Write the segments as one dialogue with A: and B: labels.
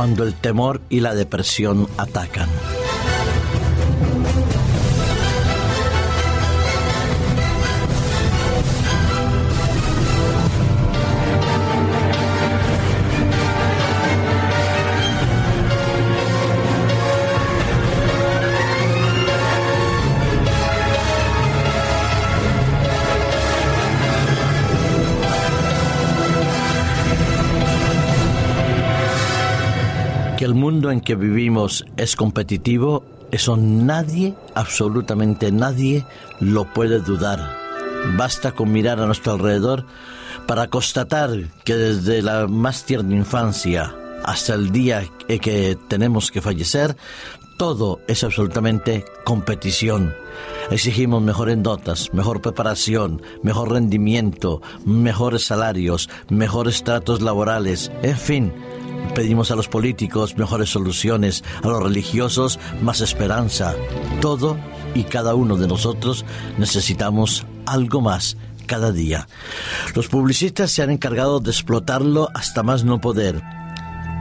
A: cuando el temor y la depresión atacan. Que el mundo en que vivimos es competitivo, eso nadie, absolutamente nadie, lo puede dudar. Basta con mirar a nuestro alrededor para constatar que desde la más tierna infancia hasta el día que tenemos que fallecer, todo es absolutamente competición. Exigimos mejores notas, mejor preparación, mejor rendimiento, mejores salarios, mejores tratos laborales, en fin, Pedimos a los políticos mejores soluciones, a los religiosos más esperanza. Todo y cada uno de nosotros necesitamos algo más cada día. Los publicistas se han encargado de explotarlo hasta más no poder.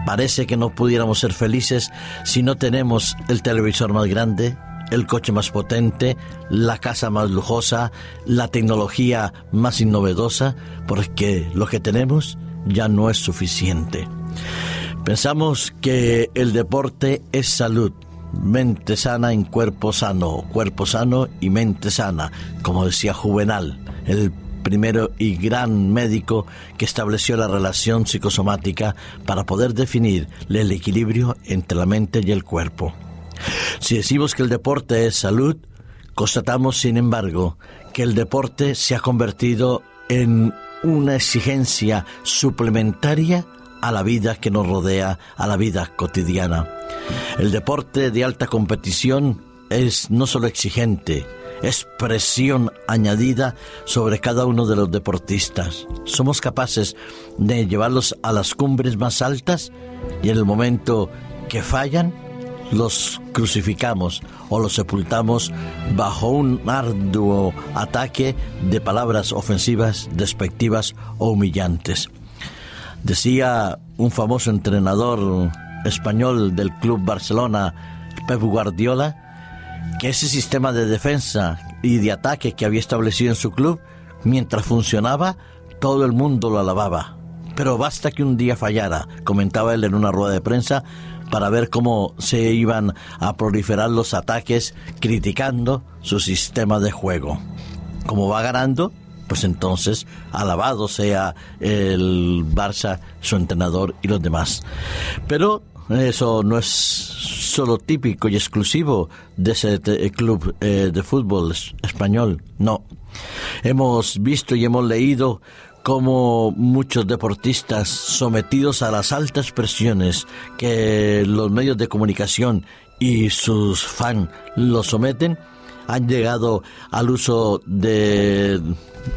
A: Parece que no pudiéramos ser felices si no tenemos el televisor más grande, el coche más potente, la casa más lujosa, la tecnología más innovedosa, porque lo que tenemos ya no es suficiente. Pensamos que el deporte es salud, mente sana en cuerpo sano, cuerpo sano y mente sana, como decía Juvenal, el primero y gran médico que estableció la relación psicosomática para poder definir el equilibrio entre la mente y el cuerpo. Si decimos que el deporte es salud, constatamos, sin embargo, que el deporte se ha convertido en una exigencia suplementaria a la vida que nos rodea, a la vida cotidiana. El deporte de alta competición es no solo exigente, es presión añadida sobre cada uno de los deportistas. Somos capaces de llevarlos a las cumbres más altas y en el momento que fallan, los crucificamos o los sepultamos bajo un arduo ataque de palabras ofensivas, despectivas o humillantes. Decía un famoso entrenador español del Club Barcelona, Pep Guardiola, que ese sistema de defensa y de ataque que había establecido en su club, mientras funcionaba, todo el mundo lo alababa. Pero basta que un día fallara, comentaba él en una rueda de prensa, para ver cómo se iban a proliferar los ataques criticando su sistema de juego. Como va ganando, pues entonces alabado sea el Barça, su entrenador y los demás. Pero eso no es solo típico y exclusivo de ese club eh, de fútbol español, no. Hemos visto y hemos leído cómo muchos deportistas sometidos a las altas presiones que los medios de comunicación y sus fans los someten, han llegado al uso de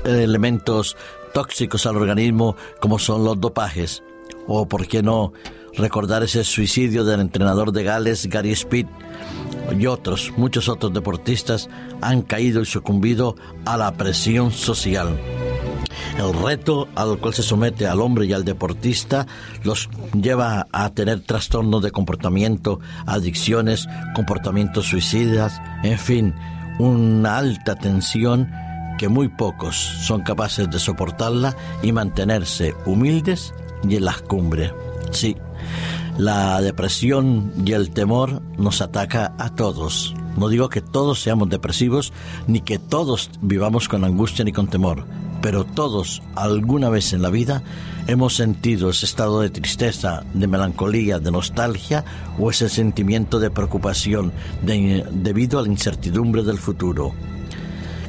A: elementos tóxicos al organismo como son los dopajes. O, por qué no, recordar ese suicidio del entrenador de Gales, Gary Speed, y otros, muchos otros deportistas han caído y sucumbido a la presión social. El reto al cual se somete al hombre y al deportista los lleva a tener trastornos de comportamiento, adicciones, comportamientos suicidas, en fin, una alta tensión que muy pocos son capaces de soportarla y mantenerse humildes y en las cumbres. Sí, la depresión y el temor nos ataca a todos. No digo que todos seamos depresivos ni que todos vivamos con angustia ni con temor, pero todos alguna vez en la vida hemos sentido ese estado de tristeza, de melancolía, de nostalgia o ese sentimiento de preocupación debido a la incertidumbre del futuro.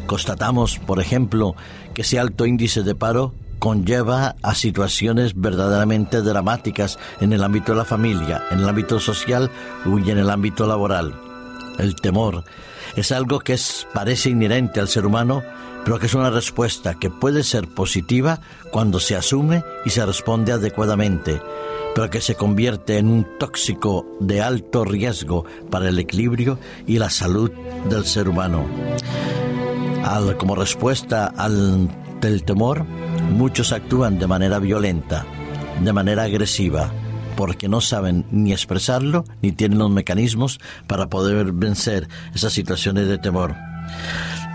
A: Constatamos, por ejemplo, que ese alto índice de paro conlleva a situaciones verdaderamente dramáticas en el ámbito de la familia, en el ámbito social y en el ámbito laboral. El temor es algo que es, parece inherente al ser humano, pero que es una respuesta que puede ser positiva cuando se asume y se responde adecuadamente, pero que se convierte en un tóxico de alto riesgo para el equilibrio y la salud del ser humano. Como respuesta al del temor, muchos actúan de manera violenta, de manera agresiva, porque no saben ni expresarlo ni tienen los mecanismos para poder vencer esas situaciones de temor.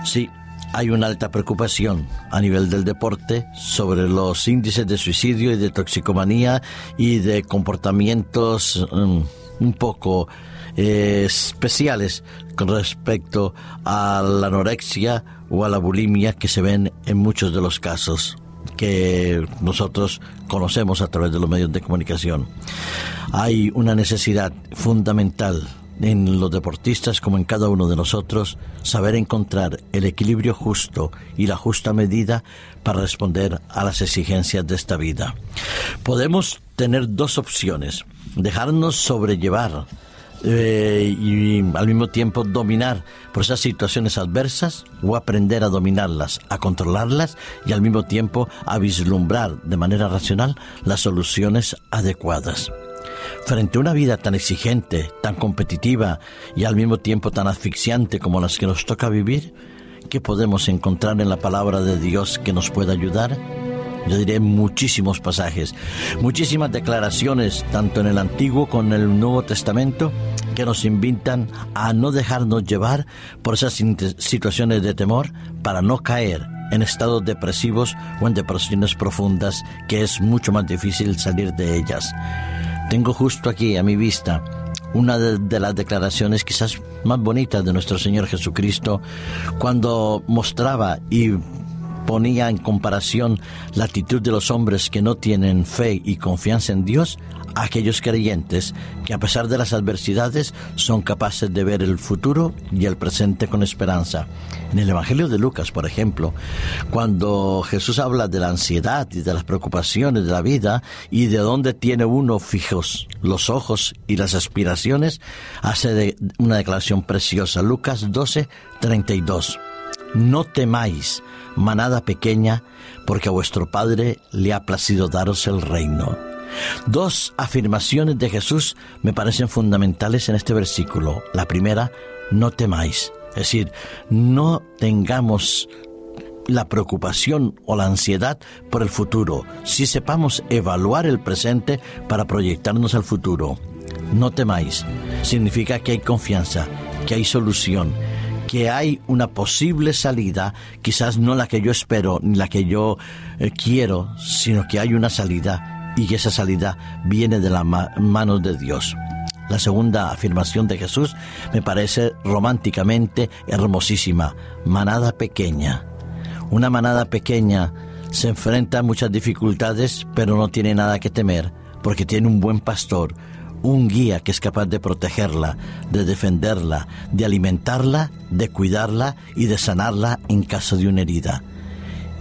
A: Sí, hay una alta preocupación a nivel del deporte sobre los índices de suicidio y de toxicomanía y de comportamientos mm, un poco eh, especiales con respecto a la anorexia o a la bulimia que se ven en muchos de los casos que nosotros conocemos a través de los medios de comunicación. Hay una necesidad fundamental en los deportistas como en cada uno de nosotros, saber encontrar el equilibrio justo y la justa medida para responder a las exigencias de esta vida. Podemos tener dos opciones, dejarnos sobrellevar eh, y al mismo tiempo dominar por esas situaciones adversas o aprender a dominarlas, a controlarlas y al mismo tiempo a vislumbrar de manera racional las soluciones adecuadas. Frente a una vida tan exigente, tan competitiva y al mismo tiempo tan asfixiante como las que nos toca vivir, ¿qué podemos encontrar en la palabra de Dios que nos pueda ayudar? Yo diré muchísimos pasajes, muchísimas declaraciones, tanto en el Antiguo como en el Nuevo Testamento, que nos invitan a no dejarnos llevar por esas situaciones de temor para no caer en estados depresivos o en depresiones profundas, que es mucho más difícil salir de ellas. Tengo justo aquí a mi vista una de, las declaraciones quizás más bonitas de nuestro Señor Jesucristo cuando mostraba y ponía en comparación la actitud de los hombres que no tienen fe y confianza en Dios a aquellos creyentes que a pesar de las adversidades son capaces de ver el futuro y el presente con esperanza. En el Evangelio de Lucas, por ejemplo, cuando Jesús habla de la ansiedad y de las preocupaciones de la vida y de dónde tiene uno fijos los ojos y las aspiraciones, hace una declaración preciosa. Lucas 12, 32. No temáis, manada pequeña, porque a vuestro Padre le ha placido daros el reino. Dos afirmaciones de Jesús me parecen fundamentales en este versículo. La primera, no temáis. Es decir, no tengamos la preocupación o la ansiedad por el futuro, si sepamos evaluar el presente para proyectarnos al futuro. No temáis. Significa que hay confianza, que hay solución, que hay una posible salida, quizás no la que yo espero ni la que yo eh, quiero, sino que hay una salida y esa salida viene de la mano de Dios. La segunda afirmación de Jesús me parece románticamente hermosísima, manada pequeña. Una manada pequeña se enfrenta a muchas dificultades, pero no tiene nada que temer, porque tiene un buen pastor, un guía que es capaz de protegerla, de defenderla, de alimentarla, de cuidarla y de sanarla en caso de una herida.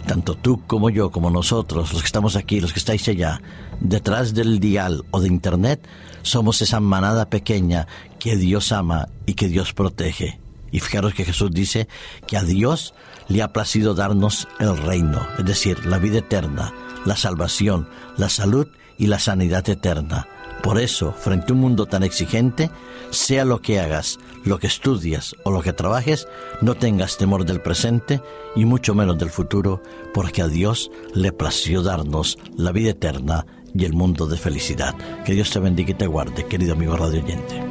A: Tanto tú como yo, como nosotros, los que estamos aquí, los que estáis allá, detrás del dial o de internet, somos esa manada pequeña que Dios ama y que Dios protege. Y fijaros que Jesús dice que a Dios le ha placido darnos el reino, es decir, la vida eterna, la salvación, la salud y la sanidad eterna. Por eso, frente a un mundo tan exigente, sea lo que hagas, lo que estudias o lo que trabajes, no tengas temor del presente y mucho menos del futuro, porque a Dios le plació darnos la vida eterna y el mundo de felicidad. Que Dios te bendiga y te guarde, querido amigo radio oyente.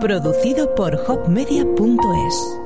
B: Producido por hopmedia.es